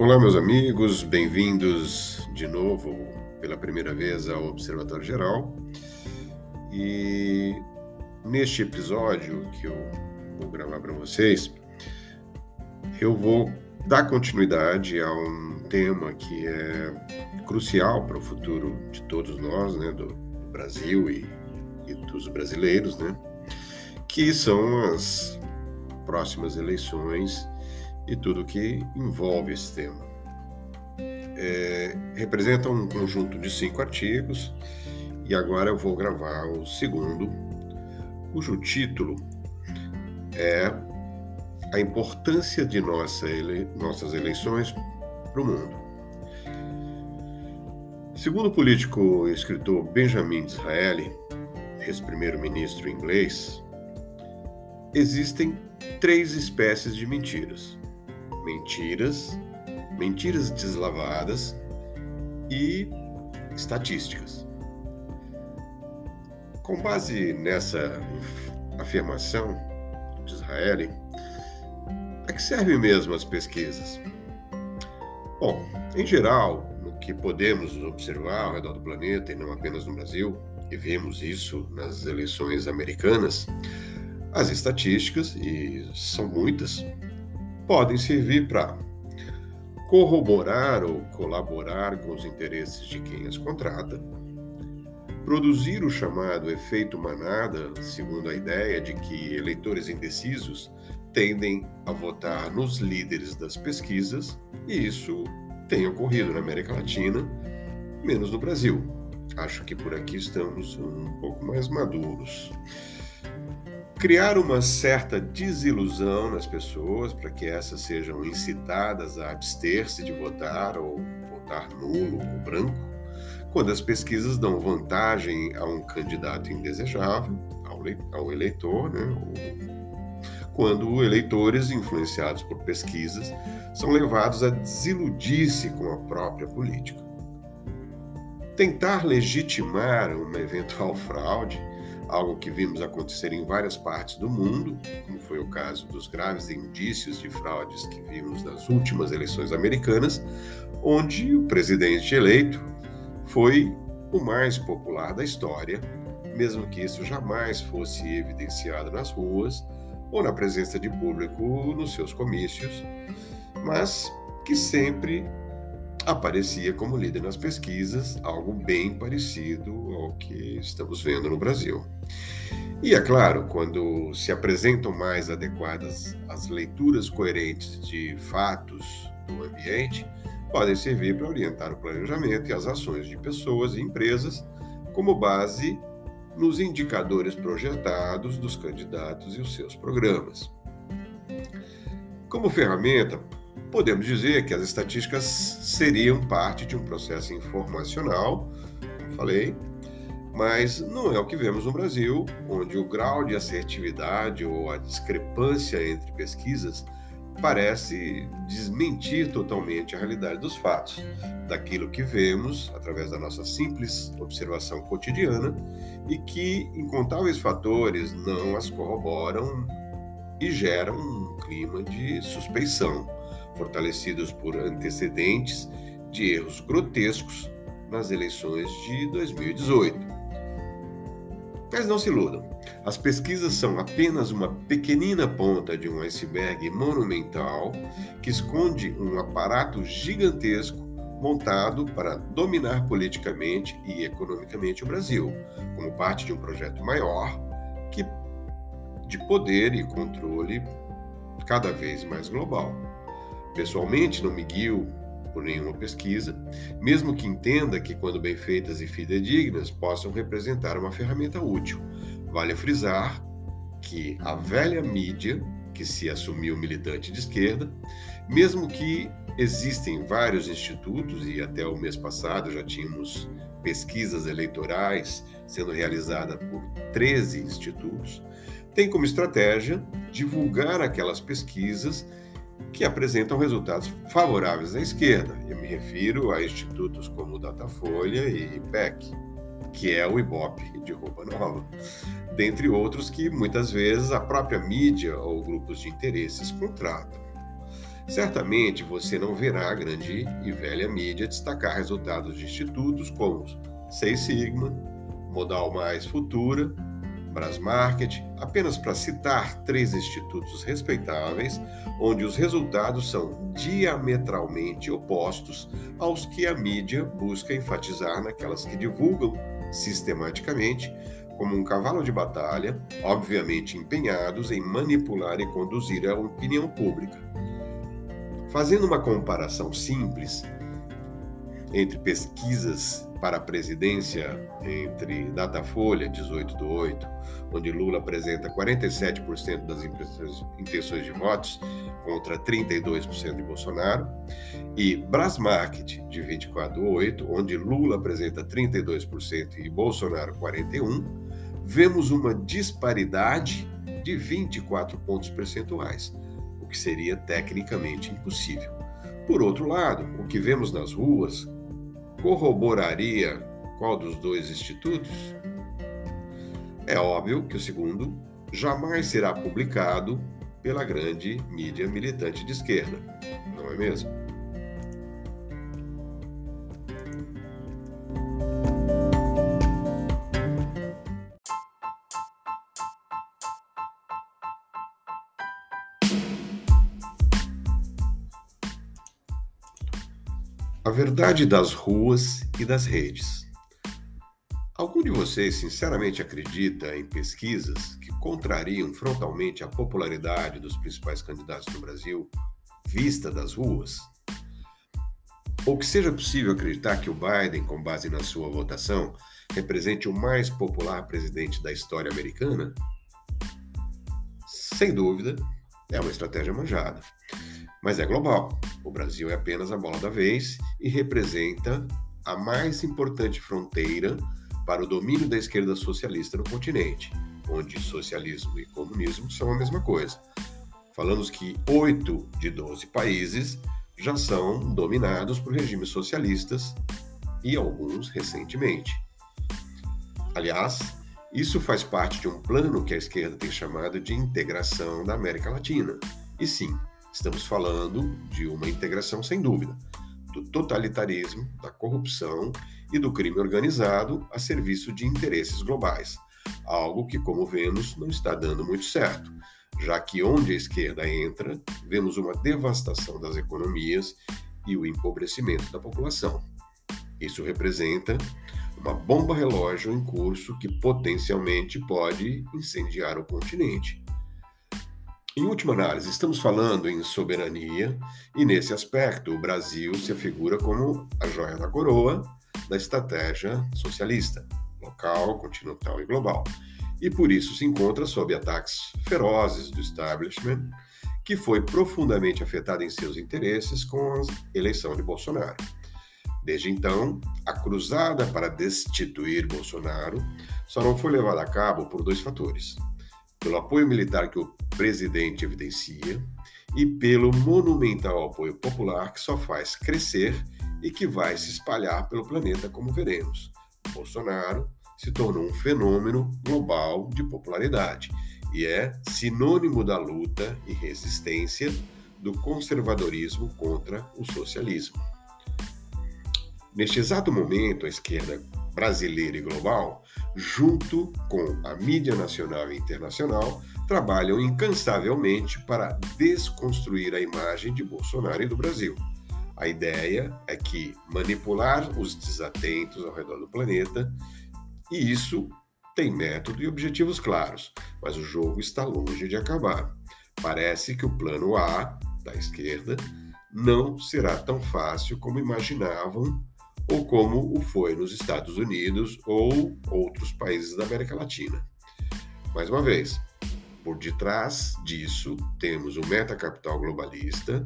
Olá, meus amigos, bem-vindos de novo pela primeira vez ao Observatório Geral. E neste episódio que eu vou gravar para vocês, eu vou dar continuidade a um tema que é crucial para o futuro de todos nós, né, do Brasil e, e dos brasileiros, né, que são as próximas eleições e tudo que envolve esse tema. É, representa um conjunto de cinco artigos e agora eu vou gravar o segundo, cujo título é A importância de nossa ele, nossas eleições para o mundo. Segundo o político e escritor Benjamin Disraeli, ex-primeiro-ministro inglês, existem três espécies de mentiras mentiras, mentiras deslavadas e estatísticas. Com base nessa afirmação de Israel, a que servem mesmo as pesquisas? Bom, em geral, no que podemos observar ao redor do planeta e não apenas no Brasil, e vemos isso nas eleições americanas, as estatísticas, e são muitas, podem servir para corroborar ou colaborar com os interesses de quem as contrata, produzir o chamado efeito manada, segundo a ideia de que eleitores indecisos tendem a votar nos líderes das pesquisas, e isso tem ocorrido na América Latina, menos no Brasil. Acho que por aqui estamos um pouco mais maduros criar uma certa desilusão nas pessoas para que essas sejam incitadas a abster-se de votar ou votar nulo ou branco, quando as pesquisas dão vantagem a um candidato indesejável, ao eleitor, né? ou quando eleitores influenciados por pesquisas são levados a desiludir-se com a própria política. Tentar legitimar uma eventual fraude algo que vimos acontecer em várias partes do mundo, como foi o caso dos graves indícios de fraudes que vimos nas últimas eleições americanas, onde o presidente eleito foi o mais popular da história, mesmo que isso jamais fosse evidenciado nas ruas ou na presença de público nos seus comícios, mas que sempre aparecia como líder nas pesquisas, algo bem parecido ao que estamos vendo no Brasil. E é claro, quando se apresentam mais adequadas as leituras coerentes de fatos do ambiente, podem servir para orientar o planejamento e as ações de pessoas e empresas como base nos indicadores projetados dos candidatos e os seus programas. Como ferramenta, podemos dizer que as estatísticas seriam parte de um processo informacional, como falei, mas não é o que vemos no Brasil, onde o grau de assertividade ou a discrepância entre pesquisas parece desmentir totalmente a realidade dos fatos, daquilo que vemos através da nossa simples observação cotidiana e que incontáveis fatores não as corroboram e geram um clima de suspeição fortalecidos por antecedentes de erros grotescos nas eleições de 2018. Mas não se iludam, as pesquisas são apenas uma pequenina ponta de um iceberg monumental que esconde um aparato gigantesco montado para dominar politicamente e economicamente o Brasil, como parte de um projeto maior que de poder e controle cada vez mais global. Pessoalmente, não me guio por nenhuma pesquisa, mesmo que entenda que, quando bem feitas e fidedignas, possam representar uma ferramenta útil. Vale frisar que a velha mídia, que se assumiu militante de esquerda, mesmo que existem vários institutos, e até o mês passado já tínhamos pesquisas eleitorais sendo realizadas por 13 institutos, tem como estratégia divulgar aquelas pesquisas que apresentam resultados favoráveis à esquerda. Eu me refiro a institutos como Datafolha e IPEC, que é o Ibope de roupa nova, dentre outros que muitas vezes a própria mídia ou grupos de interesses contratam. certamente você não verá a grande e velha mídia destacar resultados de institutos como Seis Sigma, Modal Mais Futura, Brasmarket, apenas para citar três institutos respeitáveis, onde os resultados são diametralmente opostos aos que a mídia busca enfatizar naquelas que divulgam sistematicamente como um cavalo de batalha, obviamente empenhados em manipular e conduzir a opinião pública. Fazendo uma comparação simples entre pesquisas para a presidência entre Datafolha, 18 do 8, onde Lula apresenta 47% das intenções de votos contra 32% de Bolsonaro, e Brasmarket, de 24 do 8, onde Lula apresenta 32% e Bolsonaro 41%, vemos uma disparidade de 24 pontos percentuais, o que seria tecnicamente impossível. Por outro lado, o que vemos nas ruas corroboraria qual dos dois institutos? É óbvio que o segundo jamais será publicado pela grande mídia militante de esquerda, não é mesmo? A verdade das ruas e das redes. Algum de vocês sinceramente acredita em pesquisas que contrariam frontalmente a popularidade dos principais candidatos do Brasil, vista das ruas? Ou que seja possível acreditar que o Biden, com base na sua votação, represente o mais popular presidente da história americana? Sem dúvida, é uma estratégia manjada mas é global. O Brasil é apenas a bola da vez e representa a mais importante fronteira para o domínio da esquerda socialista no continente, onde socialismo e comunismo são a mesma coisa. Falamos que oito de 12 países já são dominados por regimes socialistas e alguns recentemente. Aliás, isso faz parte de um plano que a esquerda tem chamado de integração da América Latina. E sim, Estamos falando de uma integração sem dúvida do totalitarismo, da corrupção e do crime organizado a serviço de interesses globais, algo que, como vemos, não está dando muito certo, já que onde a esquerda entra, vemos uma devastação das economias e o empobrecimento da população. Isso representa uma bomba relógio em curso que potencialmente pode incendiar o continente. Em última análise, estamos falando em soberania e, nesse aspecto, o Brasil se afigura como a joia da coroa da estratégia socialista, local, continental e global. E por isso se encontra sob ataques ferozes do establishment, que foi profundamente afetado em seus interesses com a eleição de Bolsonaro. Desde então, a cruzada para destituir Bolsonaro só não foi levada a cabo por dois fatores pelo apoio militar que o presidente evidencia e pelo monumental apoio popular que só faz crescer e que vai se espalhar pelo planeta, como veremos. Bolsonaro se tornou um fenômeno global de popularidade e é sinônimo da luta e resistência do conservadorismo contra o socialismo. Neste exato momento, a esquerda brasileira e global, junto com a mídia nacional e internacional, trabalham incansavelmente para desconstruir a imagem de Bolsonaro e do Brasil. A ideia é que manipular os desatentos ao redor do planeta, e isso tem método e objetivos claros, mas o jogo está longe de acabar. Parece que o plano A, da esquerda, não será tão fácil como imaginavam ou como o foi nos Estados Unidos ou outros países da América Latina. Mais uma vez, por detrás disso, temos o metacapital globalista,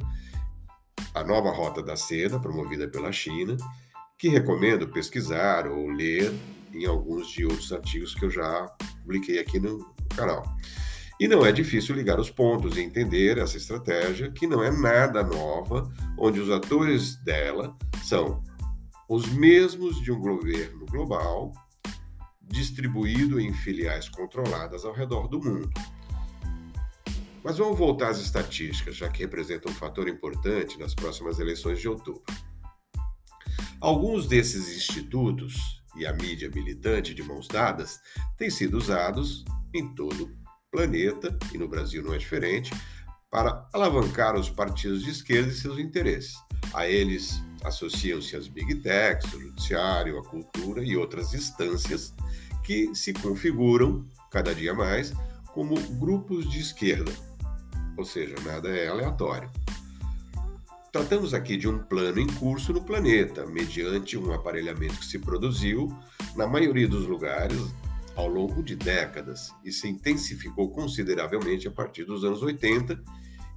a nova Rota da Seda, promovida pela China, que recomendo pesquisar ou ler em alguns de outros artigos que eu já publiquei aqui no canal. E não é difícil ligar os pontos e entender essa estratégia, que não é nada nova, onde os atores dela são os mesmos de um governo global distribuído em filiais controladas ao redor do mundo. Mas vamos voltar às estatísticas, já que representam um fator importante nas próximas eleições de outubro. Alguns desses institutos e a mídia militante de mãos dadas têm sido usados em todo o planeta, e no Brasil não é diferente, para alavancar os partidos de esquerda e seus interesses. A eles associam-se as big techs, o judiciário, a cultura e outras instâncias que se configuram cada dia mais como grupos de esquerda, ou seja, nada é aleatório. Tratamos aqui de um plano em curso no planeta, mediante um aparelhamento que se produziu, na maioria dos lugares, ao longo de décadas e se intensificou consideravelmente a partir dos anos 80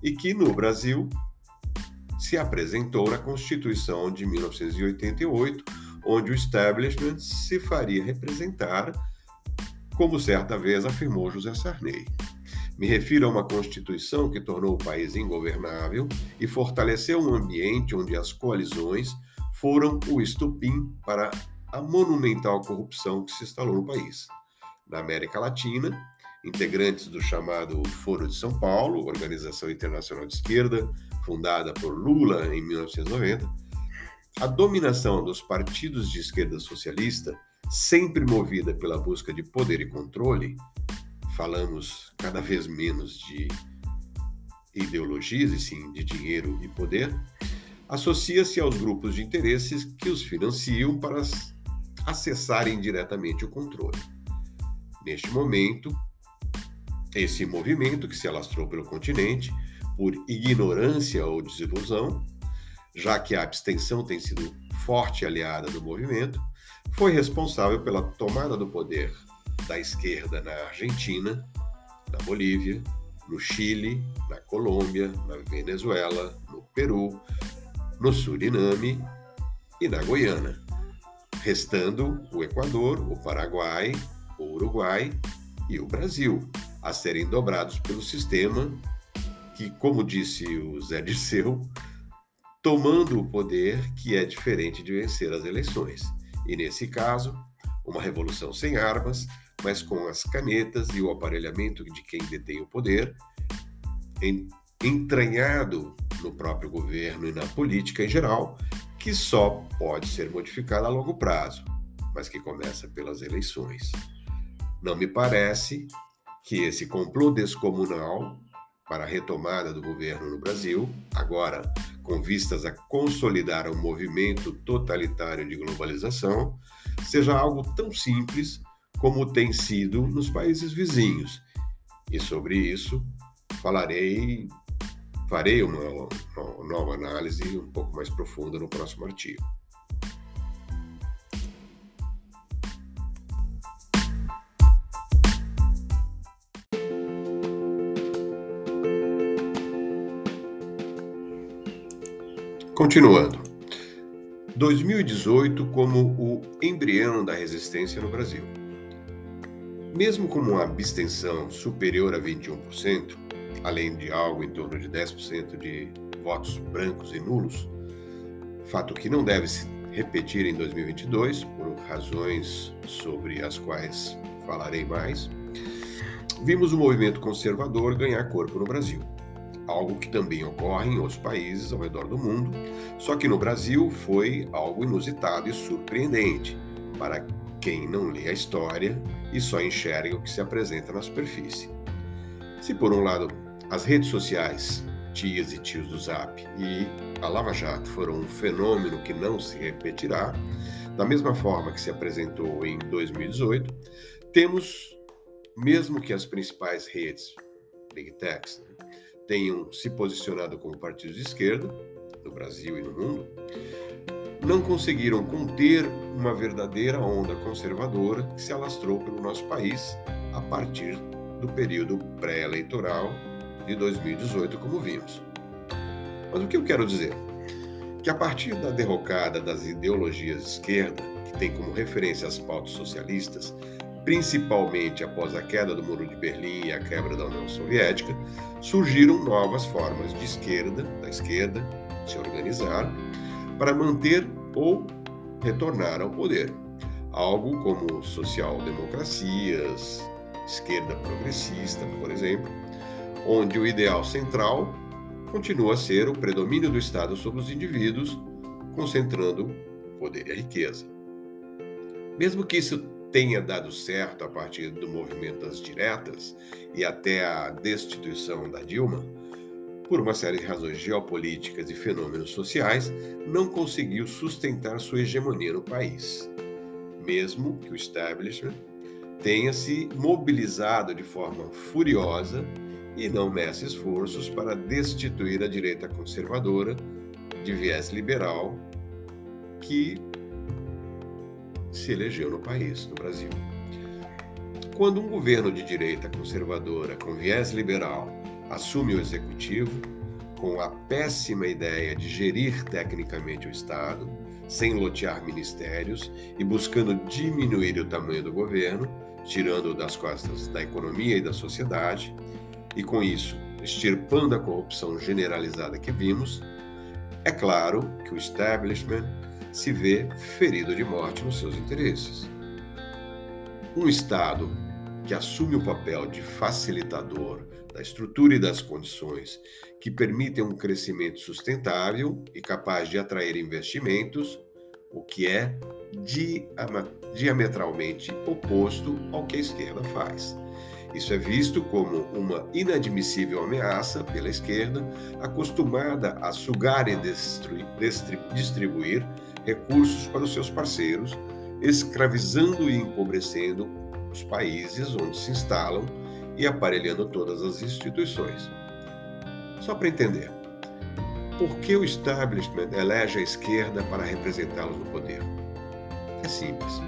e que no Brasil se apresentou na Constituição de 1988, onde o establishment se faria representar, como certa vez afirmou José Sarney. Me refiro a uma Constituição que tornou o país ingovernável e fortaleceu um ambiente onde as coalizões foram o estupim para a monumental corrupção que se instalou no país. Na América Latina, integrantes do chamado Foro de São Paulo, organização internacional de esquerda, fundada por Lula em 1990, a dominação dos partidos de esquerda socialista, sempre movida pela busca de poder e controle, falamos cada vez menos de ideologias e sim de dinheiro e poder, associa-se aos grupos de interesses que os financiam para acessarem diretamente o controle. Neste momento, esse movimento que se alastrou pelo continente por ignorância ou desilusão, já que a abstenção tem sido forte aliada do movimento, foi responsável pela tomada do poder da esquerda na Argentina, na Bolívia, no Chile, na Colômbia, na Venezuela, no Peru, no Suriname e na Guiana, restando o Equador, o Paraguai, o Uruguai e o Brasil a serem dobrados pelo sistema que, como disse o Zé Dirceu, tomando o poder que é diferente de vencer as eleições. E nesse caso, uma revolução sem armas, mas com as canetas e o aparelhamento de quem detém o poder, entranhado no próprio governo e na política em geral, que só pode ser modificada a longo prazo, mas que começa pelas eleições. Não me parece que esse complô descomunal para a retomada do governo no Brasil, agora com vistas a consolidar o um movimento totalitário de globalização, seja algo tão simples como tem sido nos países vizinhos. E sobre isso falarei, farei uma, uma nova análise um pouco mais profunda no próximo artigo. Continuando. 2018 como o embrião da resistência no Brasil. Mesmo com uma abstenção superior a 21%, além de algo em torno de 10% de votos brancos e nulos, fato que não deve se repetir em 2022 por razões sobre as quais falarei mais, vimos o movimento conservador ganhar corpo no Brasil. Algo que também ocorre em outros países ao redor do mundo, só que no Brasil foi algo inusitado e surpreendente para quem não lê a história e só enxerga o que se apresenta na superfície. Se por um lado as redes sociais, tias e tios do Zap e a Lava Jato foram um fenômeno que não se repetirá, da mesma forma que se apresentou em 2018, temos, mesmo que as principais redes, Big Techs, tenham se posicionado como partidos de esquerda, no Brasil e no mundo, não conseguiram conter uma verdadeira onda conservadora que se alastrou pelo nosso país a partir do período pré-eleitoral de 2018, como vimos. Mas o que eu quero dizer? Que a partir da derrocada das ideologias de esquerda, que tem como referência as pautas socialistas, principalmente após a queda do Muro de Berlim e a quebra da União Soviética, surgiram novas formas de esquerda, da esquerda, se organizar para manter ou retornar ao poder. Algo como social-democracias, esquerda progressista, por exemplo, onde o ideal central continua a ser o predomínio do Estado sobre os indivíduos, concentrando poder e riqueza. Mesmo que isso tenha dado certo a partir do movimento das diretas e até a destituição da Dilma, por uma série de razões geopolíticas e fenômenos sociais, não conseguiu sustentar sua hegemonia no país. Mesmo que o establishment tenha se mobilizado de forma furiosa e não mece esforços para destituir a direita conservadora de viés liberal que se elegeu no país, no Brasil. Quando um governo de direita conservadora com viés liberal assume o executivo, com a péssima ideia de gerir tecnicamente o Estado, sem lotear ministérios e buscando diminuir o tamanho do governo, tirando-o das costas da economia e da sociedade, e com isso extirpando a corrupção generalizada que vimos, é claro que o establishment se vê ferido de morte nos seus interesses. Um Estado que assume o papel de facilitador da estrutura e das condições que permitem um crescimento sustentável e capaz de atrair investimentos, o que é diametralmente oposto ao que a esquerda faz. Isso é visto como uma inadmissível ameaça pela esquerda, acostumada a sugar e distribuir recursos para os seus parceiros, escravizando e empobrecendo os países onde se instalam e aparelhando todas as instituições. Só para entender, por que o establishment elege a esquerda para representá-los no poder? É simples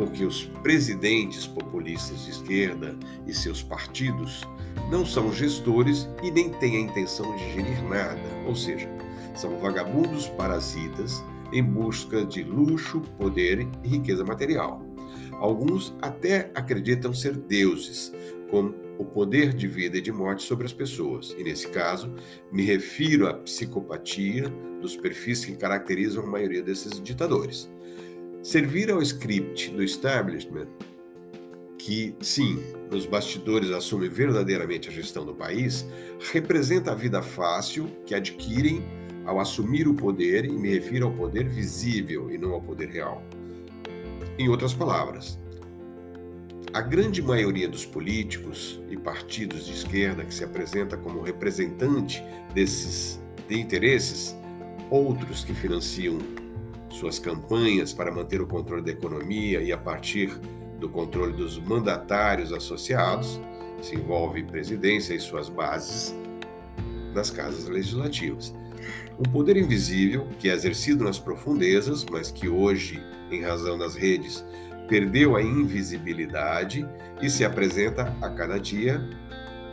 porque os presidentes populistas de esquerda e seus partidos não são gestores e nem têm a intenção de gerir nada, ou seja, são vagabundos parasitas em busca de luxo, poder e riqueza material. Alguns até acreditam ser deuses, com o poder de vida e de morte sobre as pessoas. E nesse caso, me refiro à psicopatia dos perfis que caracterizam a maioria desses ditadores. Servir ao script do establishment, que, sim, nos bastidores assume verdadeiramente a gestão do país, representa a vida fácil que adquirem ao assumir o poder, e me refiro ao poder visível e não ao poder real. Em outras palavras, a grande maioria dos políticos e partidos de esquerda que se apresenta como representante desses de interesses, outros que financiam suas campanhas para manter o controle da economia e a partir do controle dos mandatários associados, se envolve presidência e suas bases nas casas legislativas. Um poder invisível que é exercido nas profundezas, mas que hoje, em razão das redes, perdeu a invisibilidade e se apresenta a cada dia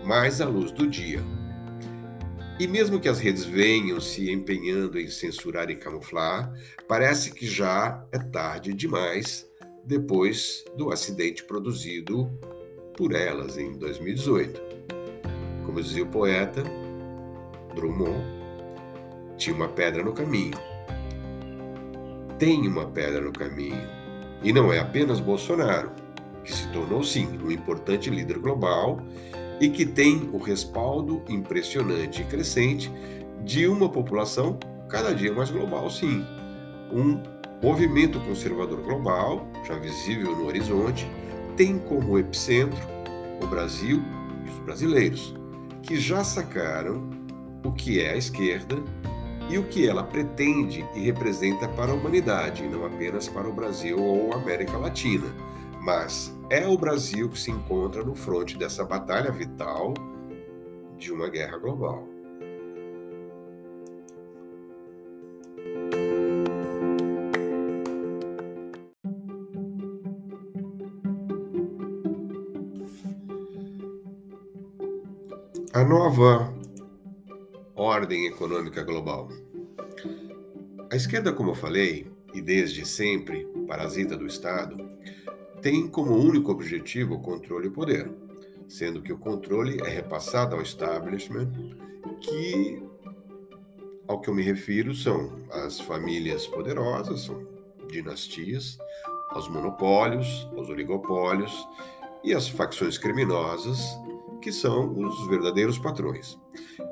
mais à luz do dia. E mesmo que as redes venham se empenhando em censurar e camuflar, parece que já é tarde demais depois do acidente produzido por elas em 2018. Como dizia o poeta Drummond, tinha uma pedra no caminho. Tem uma pedra no caminho. E não é apenas Bolsonaro, que se tornou, sim, um importante líder global e que tem o respaldo impressionante e crescente de uma população cada dia mais global, sim. Um movimento conservador global, já visível no horizonte, tem como epicentro o Brasil e os brasileiros, que já sacaram o que é a esquerda e o que ela pretende e representa para a humanidade, não apenas para o Brasil ou América Latina mas é o Brasil que se encontra no fronte dessa batalha vital de uma guerra global. A nova ordem econômica global. A esquerda, como eu falei, e desde sempre parasita do Estado, tem como único objetivo o controle e o poder, sendo que o controle é repassado ao establishment, que ao que eu me refiro são as famílias poderosas, são dinastias, aos monopólios, aos oligopólios e as facções criminosas que são os verdadeiros patrões.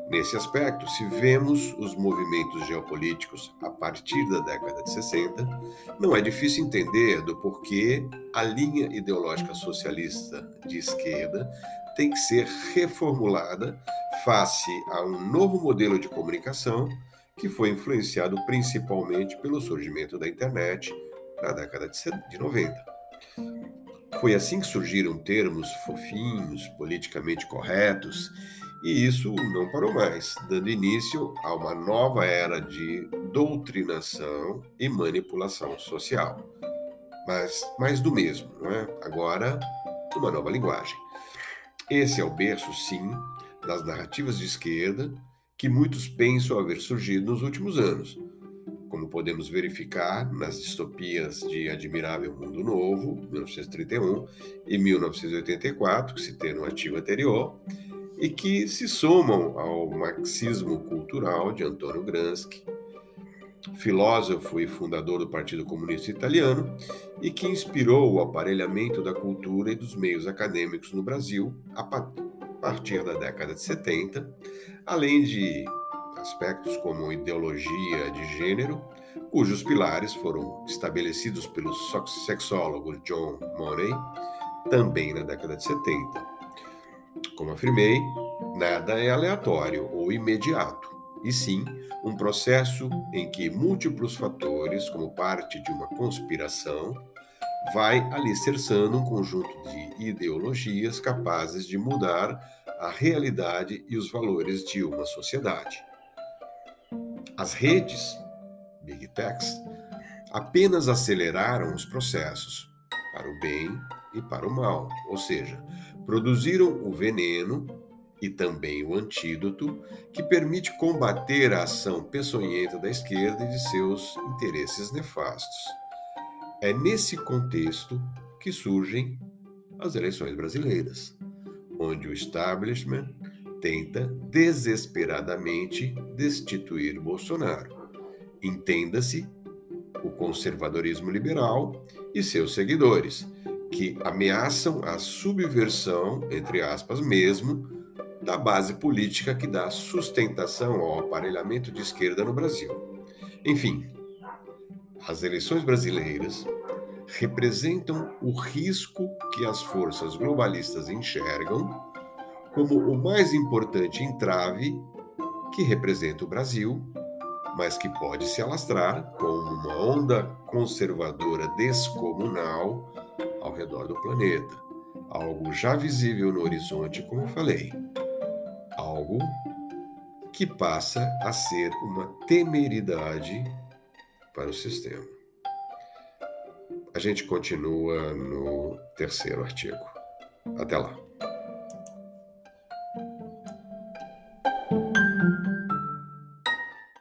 Nesse aspecto, se vemos os movimentos geopolíticos a partir da década de 60, não é difícil entender do porquê a linha ideológica socialista de esquerda tem que ser reformulada face a um novo modelo de comunicação que foi influenciado principalmente pelo surgimento da internet na década de 90. Foi assim que surgiram termos fofinhos, politicamente corretos, e isso não parou mais, dando início a uma nova era de doutrinação e manipulação social. Mas mais do mesmo, não é? Agora, uma nova linguagem. Esse é o berço, sim, das narrativas de esquerda que muitos pensam haver surgido nos últimos anos, como podemos verificar nas distopias de Admirável Mundo Novo, 1931, e 1984, que se tem no artigo anterior, e que se somam ao marxismo cultural de Antonio Gramsci, filósofo e fundador do Partido Comunista Italiano, e que inspirou o aparelhamento da cultura e dos meios acadêmicos no Brasil a partir da década de 70, além de aspectos como ideologia de gênero, cujos pilares foram estabelecidos pelo sexólogo John Money também na década de 70. Como afirmei, nada é aleatório ou imediato, e sim um processo em que múltiplos fatores, como parte de uma conspiração, vai alicerçando um conjunto de ideologias capazes de mudar a realidade e os valores de uma sociedade. As redes, Big Techs, apenas aceleraram os processos para o bem e para o mal, ou seja, produziram o veneno e também o antídoto que permite combater a ação peçonhenta da esquerda e de seus interesses nefastos. É nesse contexto que surgem as eleições brasileiras, onde o establishment tenta desesperadamente destituir Bolsonaro. Entenda-se o conservadorismo liberal e seus seguidores, que ameaçam a subversão, entre aspas, mesmo, da base política que dá sustentação ao aparelhamento de esquerda no Brasil. Enfim, as eleições brasileiras representam o risco que as forças globalistas enxergam como o mais importante entrave que representa o Brasil, mas que pode se alastrar como uma onda conservadora descomunal ao redor do planeta. Algo já visível no horizonte, como eu falei. Algo que passa a ser uma temeridade para o sistema. A gente continua no terceiro artigo. Até lá.